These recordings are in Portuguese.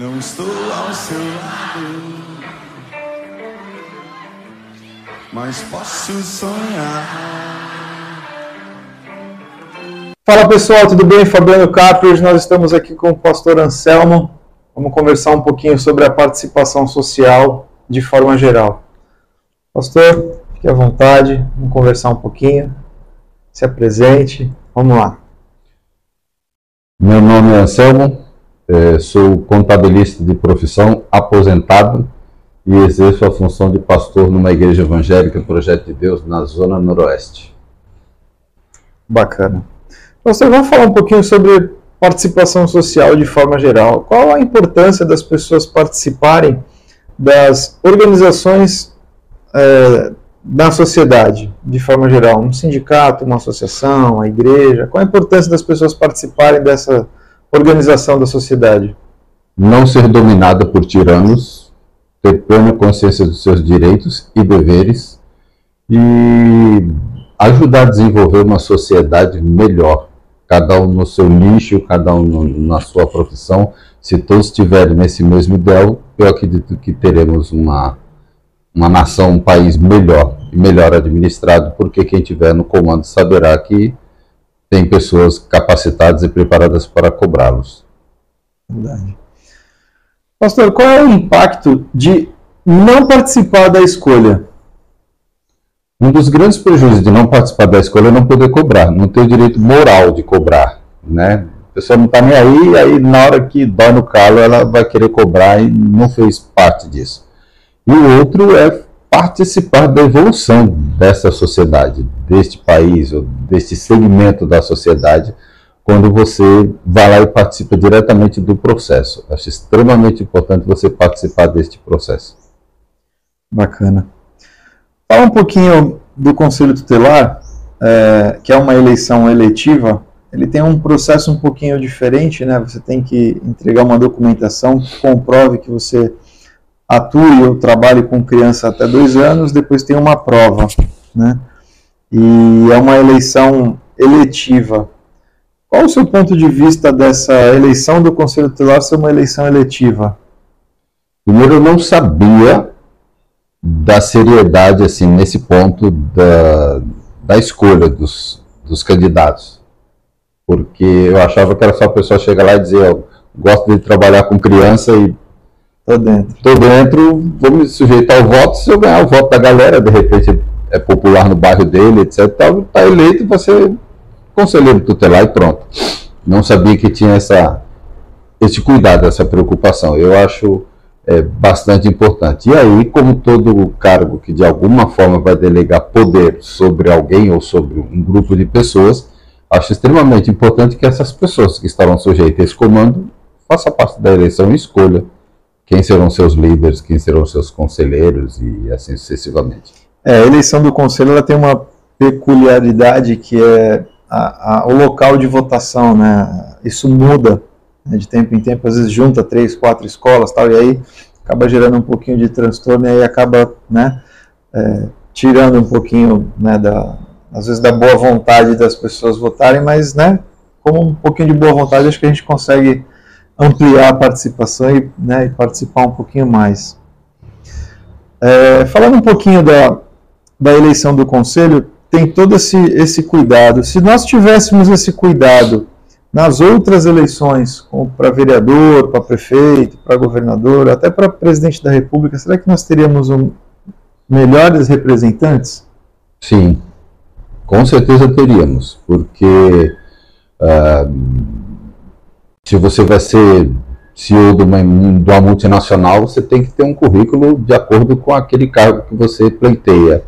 Não estou ao seu lado, mas posso sonhar. Fala pessoal, tudo bem? Fabiano Capri, hoje nós estamos aqui com o pastor Anselmo. Vamos conversar um pouquinho sobre a participação social de forma geral. Pastor, fique à vontade, vamos conversar um pouquinho. Se apresente, vamos lá. Meu nome é Anselmo, eh, sou contabilista de profissão, aposentado e exerço a função de pastor numa igreja evangélica Projeto de Deus na Zona Noroeste. Bacana. Pastor, vamos falar um pouquinho sobre participação social de forma geral. Qual a importância das pessoas participarem das organizações é, na sociedade, de forma geral? Um sindicato, uma associação, a igreja? Qual a importância das pessoas participarem dessa organização da sociedade? Não ser dominada por tiranos, ter plena consciência dos seus direitos e deveres e ajudar a desenvolver uma sociedade melhor cada um no seu nicho, cada um no, na sua profissão. Se todos estiverem nesse mesmo ideal, eu acredito que teremos uma, uma nação, um país melhor e melhor administrado, porque quem estiver no comando saberá que tem pessoas capacitadas e preparadas para cobrá-los. Verdade. Pastor, qual é o impacto de não participar da escolha? Um dos grandes prejuízos de não participar da escolha é não poder cobrar, não ter o direito moral de cobrar, né? A pessoa não está nem aí, aí na hora que dói no calo ela vai querer cobrar e não fez parte disso. E o outro é participar da evolução dessa sociedade, deste país, ou deste segmento da sociedade, quando você vai lá e participa diretamente do processo. Acho extremamente importante você participar deste processo. Bacana. Fala um pouquinho do Conselho Tutelar, é, que é uma eleição eletiva. Ele tem um processo um pouquinho diferente, né? Você tem que entregar uma documentação que comprove que você atue ou trabalhe com criança até dois anos, depois tem uma prova, né? E é uma eleição eletiva. Qual o seu ponto de vista dessa eleição do Conselho Tutelar ser uma eleição eletiva? Primeiro, eu não sabia da seriedade assim nesse ponto da, da escolha dos, dos candidatos. Porque eu achava que era só a pessoa chegar lá e dizer, eu gosto de trabalhar com criança e tô dentro. Tô dentro, vou me sujeitar ao voto, se eu ganhar o voto da galera, de repente é popular no bairro dele, etc. Tá, tá eleito, você conselheiro tutelar e pronto. Não sabia que tinha essa esse cuidado, essa preocupação. Eu acho é bastante importante. E aí, como todo cargo que de alguma forma vai delegar poder sobre alguém ou sobre um grupo de pessoas, acho extremamente importante que essas pessoas que estarão sujeitas a esse comando façam parte da eleição e escolha quem serão seus líderes, quem serão seus conselheiros e assim sucessivamente. É, a eleição do conselho ela tem uma peculiaridade que é a, a, o local de votação, né? Isso muda né, de tempo em tempo, às vezes junta três, quatro escolas tal, e aí acaba gerando um pouquinho de transtorno e aí acaba né, é, tirando um pouquinho, né, da, às vezes, da boa vontade das pessoas votarem, mas né, com um pouquinho de boa vontade acho que a gente consegue ampliar a participação e, né, e participar um pouquinho mais. É, falando um pouquinho da, da eleição do conselho, tem todo esse, esse cuidado. Se nós tivéssemos esse cuidado nas outras eleições, como para vereador, para prefeito, para governador, até para presidente da República, será que nós teríamos um, melhores representantes? Sim, com certeza teríamos, porque uh, se você vai ser CEO de uma, de uma multinacional, você tem que ter um currículo de acordo com aquele cargo que você pleiteia.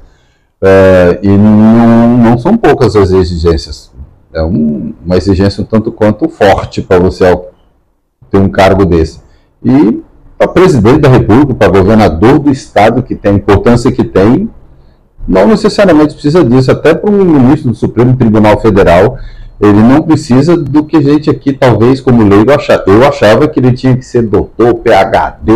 Uh, e não, não são poucas as exigências é um, uma exigência um tanto quanto forte para você ter um cargo desse. E para presidente da República, para governador do Estado, que tem a importância que tem, não necessariamente precisa disso. Até para um ministro do Supremo Tribunal Federal, ele não precisa do que a gente aqui, talvez, como leigo, achava. Eu achava que ele tinha que ser doutor, PhD,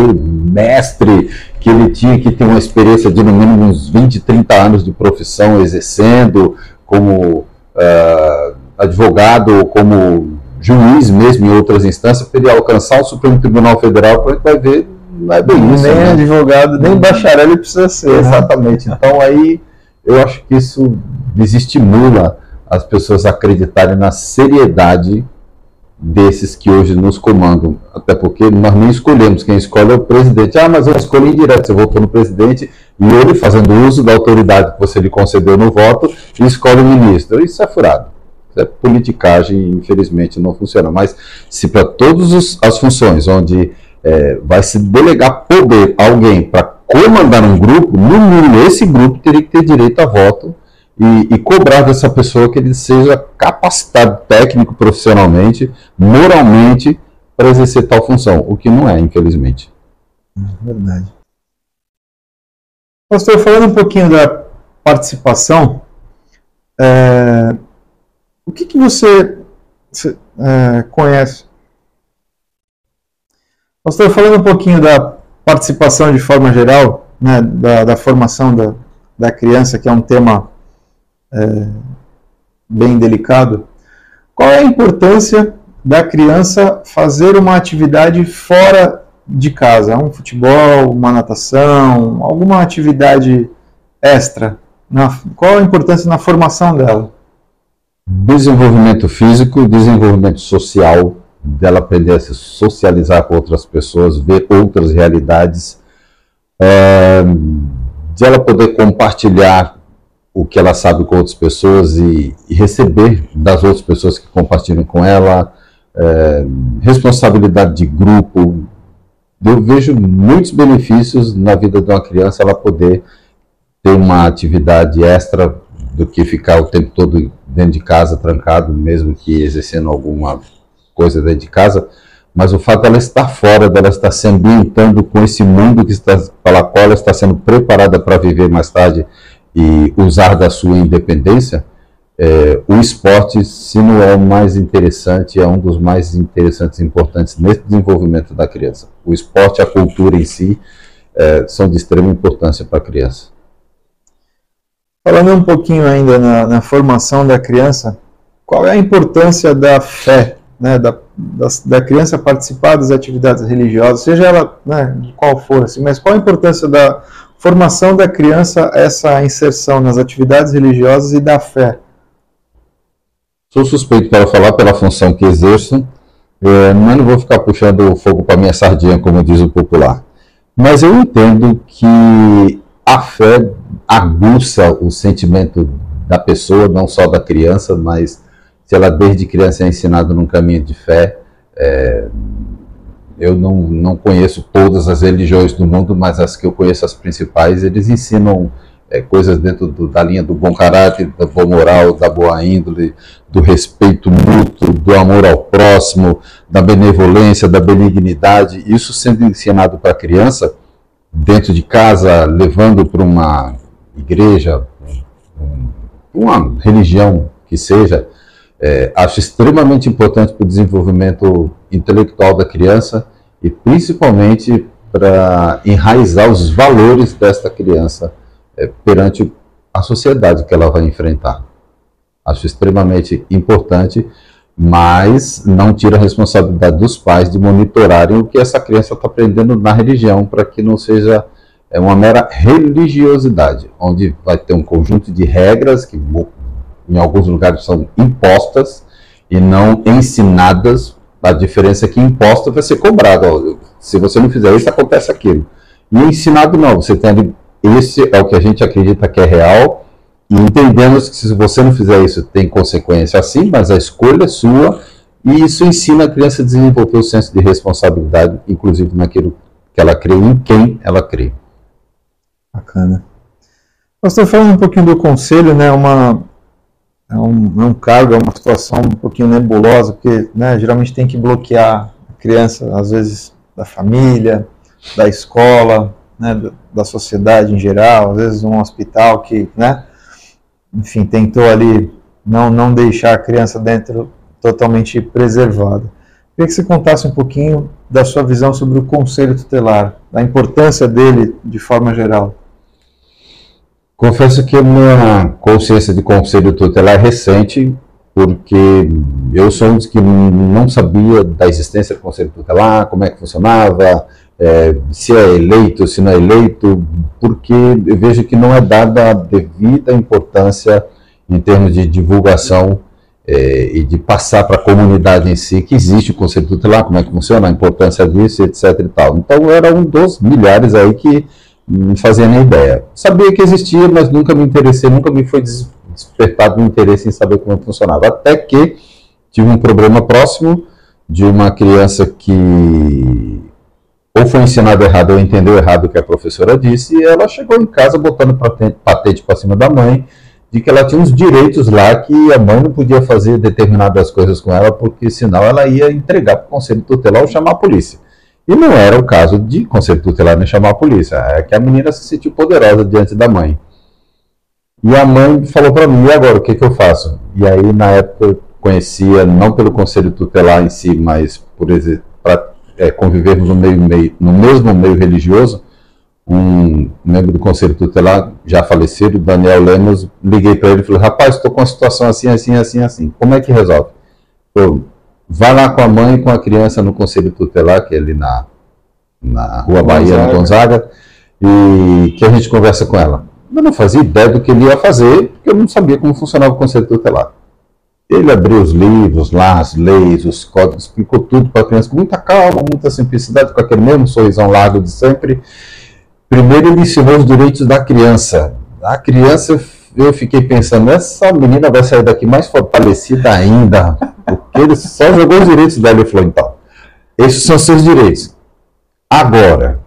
mestre, que ele tinha que ter uma experiência de no mínimo uns 20, 30 anos de profissão exercendo como. Uh, advogado ou como juiz mesmo em outras instâncias, para ele alcançar o Supremo Tribunal Federal, a gente vai ver, não é bem isso. Nem né? advogado, nem bacharel ele precisa ser. Exatamente. Então aí eu acho que isso desestimula as pessoas acreditarem na seriedade desses que hoje nos comandam. Até porque nós nem escolhemos, quem escolhe é o presidente. Ah, mas eu escolhi indireto, você votou no presidente e ele, fazendo uso da autoridade que você lhe concedeu no voto, escolhe o ministro. Isso é furado. Isso é politicagem, infelizmente não funciona. Mas se para todas as funções onde é, vai se delegar poder a alguém para comandar um grupo, no mínimo esse grupo teria que ter direito a voto e, e, cobrar dessa pessoa que ele seja capacitado técnico, profissionalmente, moralmente, para exercer tal função, o que não é, infelizmente. Verdade. Pastor, falando um pouquinho da participação, é, o que, que você, é, conhece? Pastor, falando um pouquinho da participação de forma geral, né, da, da formação da, da criança, que é um tema é, bem delicado. Qual é a importância da criança fazer uma atividade fora de casa? Um futebol, uma natação, alguma atividade extra? Na, qual a importância na formação dela? Desenvolvimento físico, desenvolvimento social, dela aprender a se socializar com outras pessoas, ver outras realidades, é, de ela poder compartilhar o que ela sabe com outras pessoas e, e receber das outras pessoas que compartilham com ela, é, responsabilidade de grupo. Eu vejo muitos benefícios na vida de uma criança ela poder ter uma atividade extra do que ficar o tempo todo dentro de casa, trancado, mesmo que exercendo alguma coisa dentro de casa, mas o fato dela estar fora, dela estar se ambientando com esse mundo que está, pela qual ela está sendo preparada para viver mais tarde e usar da sua independência, é, o esporte, se não é o mais interessante, é um dos mais interessantes e importantes nesse desenvolvimento da criança. O esporte, a cultura em si, é, são de extrema importância para a criança. Falando um pouquinho ainda na, na, formação da criança, qual é a importância da fé, né, da, da, da, criança participar das atividades religiosas, seja ela né, qual for, assim, mas qual a importância da formação da criança, essa inserção nas atividades religiosas e da fé? Sou suspeito para falar pela função que exerço, é, mas não vou ficar puxando o fogo para minha sardinha, como diz o popular. Mas eu entendo que a fé aguça o sentimento da pessoa, não só da criança, mas se ela desde criança é ensinada num caminho de fé, é, eu não, não conheço todas as religiões do mundo, mas as que eu conheço, as principais, eles ensinam é, coisas dentro do, da linha do bom caráter, da boa moral, da boa índole, do respeito mútuo, do amor ao próximo, da benevolência, da benignidade. Isso sendo ensinado para a criança, dentro de casa, levando para uma igreja, uma religião que seja, é, acho extremamente importante para o desenvolvimento intelectual da criança e principalmente para enraizar os valores desta criança é, perante a sociedade que ela vai enfrentar. Acho extremamente importante, mas não tira a responsabilidade dos pais de monitorarem o que essa criança está aprendendo na religião, para que não seja é, uma mera religiosidade, onde vai ter um conjunto de regras que em alguns lugares são impostas e não ensinadas. A diferença é que imposta vai ser cobrado. Se você não fizer isso, acontece aquilo. E ensinado não, você tem ali, esse é o que a gente acredita que é real, e entendemos que se você não fizer isso, tem consequência assim, mas a escolha é sua, e isso ensina a criança a desenvolver o senso de responsabilidade, inclusive naquilo que ela crê, em quem ela crê. Bacana. Estamos falando um pouquinho do conselho, né? Uma, é um, é um cargo, é uma situação um pouquinho nebulosa, porque né, geralmente tem que bloquear a criança, às vezes da família, da escola, né, da, da sociedade em geral, às vezes um hospital que, né, enfim, tentou ali não, não deixar a criança dentro totalmente preservada. Queria que você contasse um pouquinho da sua visão sobre o conselho tutelar, da importância dele de forma geral. Confesso que a minha consciência de conselho tutelar é recente, porque eu sou um dos que não sabia da existência do Conselho Tutelar, como é que funcionava, é, se é eleito, se não é eleito, porque eu vejo que não é dada a devida importância em termos de divulgação é, e de passar para a comunidade em si que existe o Conselho Tutelar, como é que funciona, a importância disso, etc. E tal. Então era um dos milhares aí que não fazia nem ideia. Sabia que existia, mas nunca me interessei, nunca me foi despertado o interesse em saber como funcionava. Até que tive um problema próximo de uma criança que ou foi ensinado errado ou entendeu errado o que a professora disse, e ela chegou em casa botando patente para cima da mãe, de que ela tinha uns direitos lá que a mãe não podia fazer determinadas coisas com ela, porque senão ela ia entregar para o conselho tutelar ou chamar a polícia. E não era o caso de conselho tutelar nem chamar a polícia, é que a menina se sentiu poderosa diante da mãe. E a mãe falou para mim, e agora, o que, que eu faço? E aí, na época, eu conhecia, não pelo conselho tutelar em si, mas por para é, convivermos no, meio, meio, no mesmo meio religioso, um membro do conselho tutelar, já falecido, Daniel Lemos, liguei para ele e falei, rapaz, estou com uma situação assim, assim, assim, assim, como é que resolve? Pô, vai lá com a mãe e com a criança no conselho tutelar, que é ali na, na Rua Bahia, no Gonzaga, e que a gente conversa com ela. Eu não fazia ideia do que ele ia fazer, porque eu não sabia como funcionava o conselho tutelar. Ele abriu os livros lá, as leis, os códigos, explicou tudo para a criança com muita calma, muita simplicidade, com aquele mesmo sorrisão largo de sempre. Primeiro ele ensinou os direitos da criança. A criança, eu fiquei pensando, essa menina vai sair daqui mais fortalecida ainda, ele só jogou os direitos dela e falou, então, esses são seus direitos. Agora,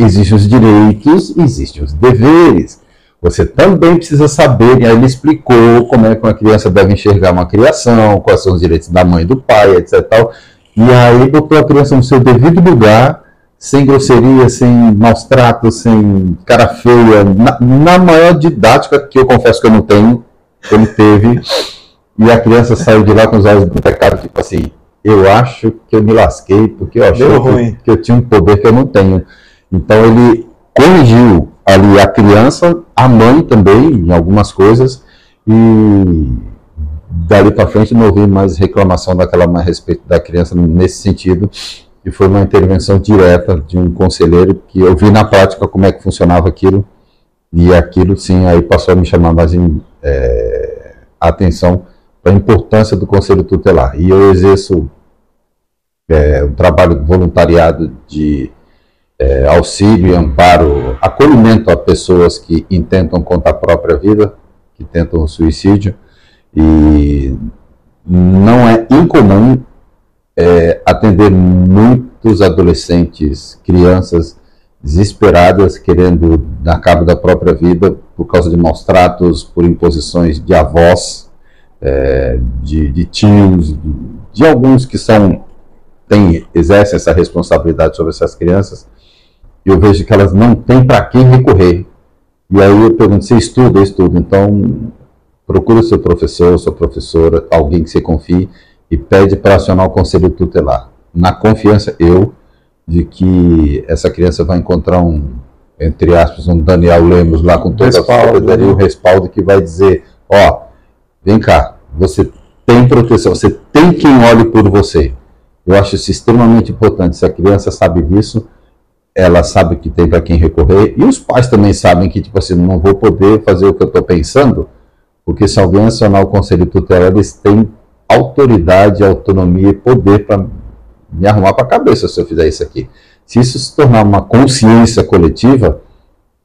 existem os direitos, existem os deveres. Você também precisa saber, e aí ele explicou como é que uma criança deve enxergar uma criação, quais são os direitos da mãe e do pai, etc. Tal. E aí botou a criança no seu devido lugar, sem grosseria, sem maus tratos, sem cara feia, na, na, maior didática, que eu confesso que eu não tenho, ele teve, e a criança saiu de lá com os olhos do pecado, tipo assim, eu acho que eu me lasquei, porque eu achei que, que, eu tinha um poder que eu não tenho. Então ele corrigiu ali a criança, a mãe também, em algumas coisas, e dali para frente não ouvi mais reclamação daquela mãe a respeito da criança nesse sentido, e foi uma intervenção direta de um conselheiro que eu vi na prática como é que funcionava aquilo. E aquilo sim aí passou a me chamar mais em, é, atenção a importância do conselho tutelar. E eu exerço é, um trabalho voluntariado de é, auxílio e amparo, acolhimento a pessoas que intentam contra a própria vida, que tentam o suicídio. E não é incomum é, atender muitos adolescentes, crianças desesperadas, querendo dar cabo da própria vida por causa de maus tratos, por imposições de avós, é, de, de, tios, de, de, alguns que são têm, exercem essa responsabilidade sobre essas crianças. E eu vejo que elas não têm para quem recorrer. E aí eu pergunto, você estuda? Eu estudo. Então, procure o seu professor, sua professora, alguém que você confie, e pede para acionar o conselho tutelar. Na confiança, eu, de que essa criança vai encontrar um, entre aspas, um Daniel Lemos lá com toda respaldo, a solidariedade, né? um respaldo que vai dizer, ó, vem cá, você tem proteção, você tem quem olhe por você. Eu acho isso extremamente importante. Se a criança sabe disso, ela sabe que tem para quem recorrer. E os pais também sabem que, tipo assim, não vou poder fazer o que eu estou pensando, porque se alguém acionar o conselho tutelar, eles têm autoridade, autonomia e poder para me arrumar para a cabeça se eu fizer isso aqui. Se isso se tornar uma consciência coletiva,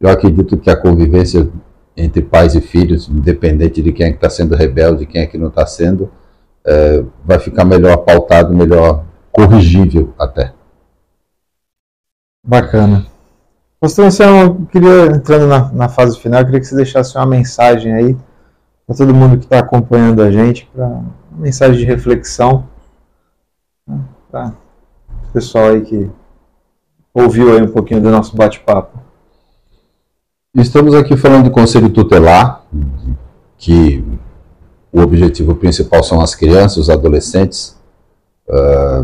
eu acredito que a convivência entre pais e filhos, independente de quem é que está sendo rebelde, quem é que não está sendo, é, vai ficar melhor pautado, melhor corrigível até. Bacana. Eu queria, entrando na, na fase final, eu queria que você deixasse uma mensagem aí para todo mundo que está acompanhando a gente, para uma mensagem de reflexão né, para o pessoal aí que ouviu aí um pouquinho do nosso bate-papo. Estamos aqui falando de conselho tutelar, que o objetivo principal são as crianças, os adolescentes, uh,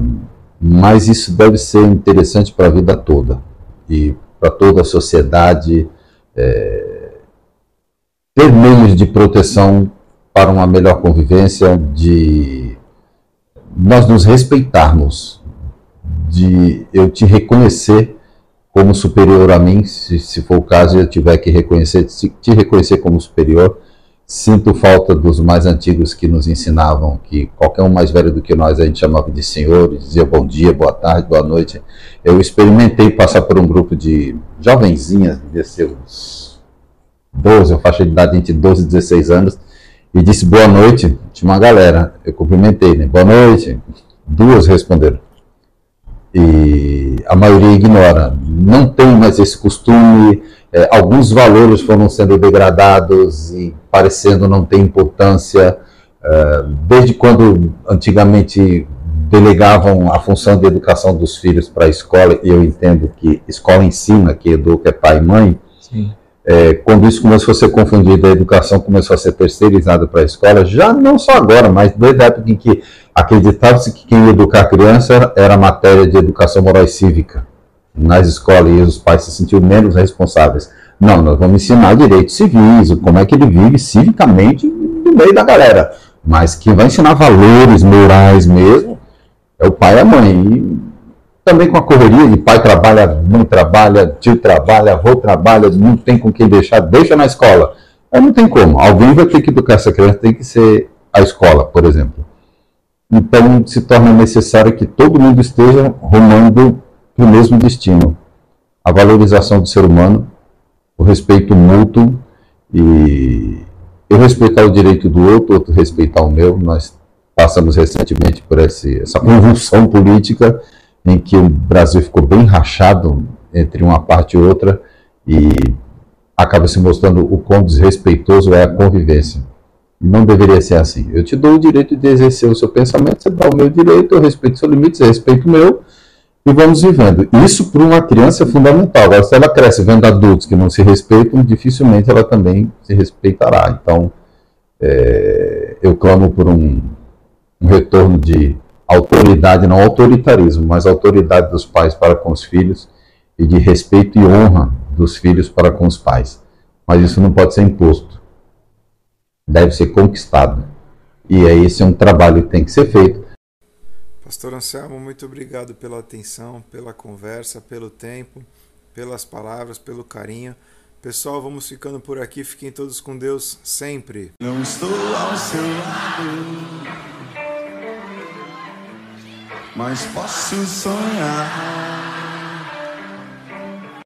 mas isso deve ser interessante para a vida toda e para toda a sociedade. É, ter meios de proteção para uma melhor convivência, de nós nos respeitarmos, de eu te reconhecer como superior a mim, se, se for o caso eu tiver que reconhecer, te reconhecer como superior. Sinto falta dos mais antigos que nos ensinavam que qualquer um mais velho do que nós a gente chamava de senhor, dizia bom dia, boa tarde, boa noite. Eu experimentei passar por um grupo de jovenzinhas, devia ser uns 12, a faixa de idade entre 12 e 16 anos, e disse boa noite. Tinha uma galera, eu cumprimentei, né? Boa noite. Duas responderam e a maioria ignora. Não tem mais esse costume, é, alguns valores foram sendo degradados e parecendo não ter importância. É, desde quando antigamente delegavam a função de educação dos filhos para a escola, e eu entendo que escola ensina, que educa é pai e mãe, Sim. É, quando isso começou a ser confundido, a educação começou a ser terceirizada para a escola, já não só agora, mas desde a época em que acreditava-se que quem ia educar a criança era matéria de educação moral e cívica nas escolas, e os pais se sentiam menos responsáveis. Não, nós vamos ensinar direitos civis, como é que ele vive civicamente no meio da galera. Mas quem vai ensinar valores morais mesmo é o pai e a mãe. E também com a correria de pai trabalha, mãe trabalha, tio trabalha, avô trabalha, não tem com quem deixar, deixa na escola. Aí não tem como. Alguém vai ter que educar essa criança, tem que ser a escola, por exemplo. Então se torna necessário que todo mundo esteja rumando para o mesmo destino. A valorização do ser humano, o respeito mútuo e eu respeitar o direito do outro, outro respeitar o meu. Nós passamos recentemente por esse, essa convulsão política em que o Brasil ficou bem rachado entre uma parte e outra e acaba se mostrando o quão desrespeitoso é a convivência. Não deveria ser assim. Eu te dou o direito de exercer o seu pensamento, você dá o meu direito, eu respeito seus limites, eu respeito o meu, e vamos vivendo. Isso para uma criança é fundamental. Agora, se ela cresce vendo adultos que não se respeitam, dificilmente ela também se respeitará. Então, é, eu clamo por um, um retorno de autoridade, não autoritarismo, mas autoridade dos pais para com os filhos e de respeito e honra dos filhos para com os pais. Mas isso não pode ser imposto. Deve ser conquistado. E aí esse é um trabalho que tem que ser feito. Pastor Anselmo, muito obrigado pela atenção, pela conversa, pelo tempo, pelas palavras, pelo carinho. Pessoal, vamos ficando por aqui. Fiquem todos com Deus sempre. Não estou ao seu lado mas posso sonhar.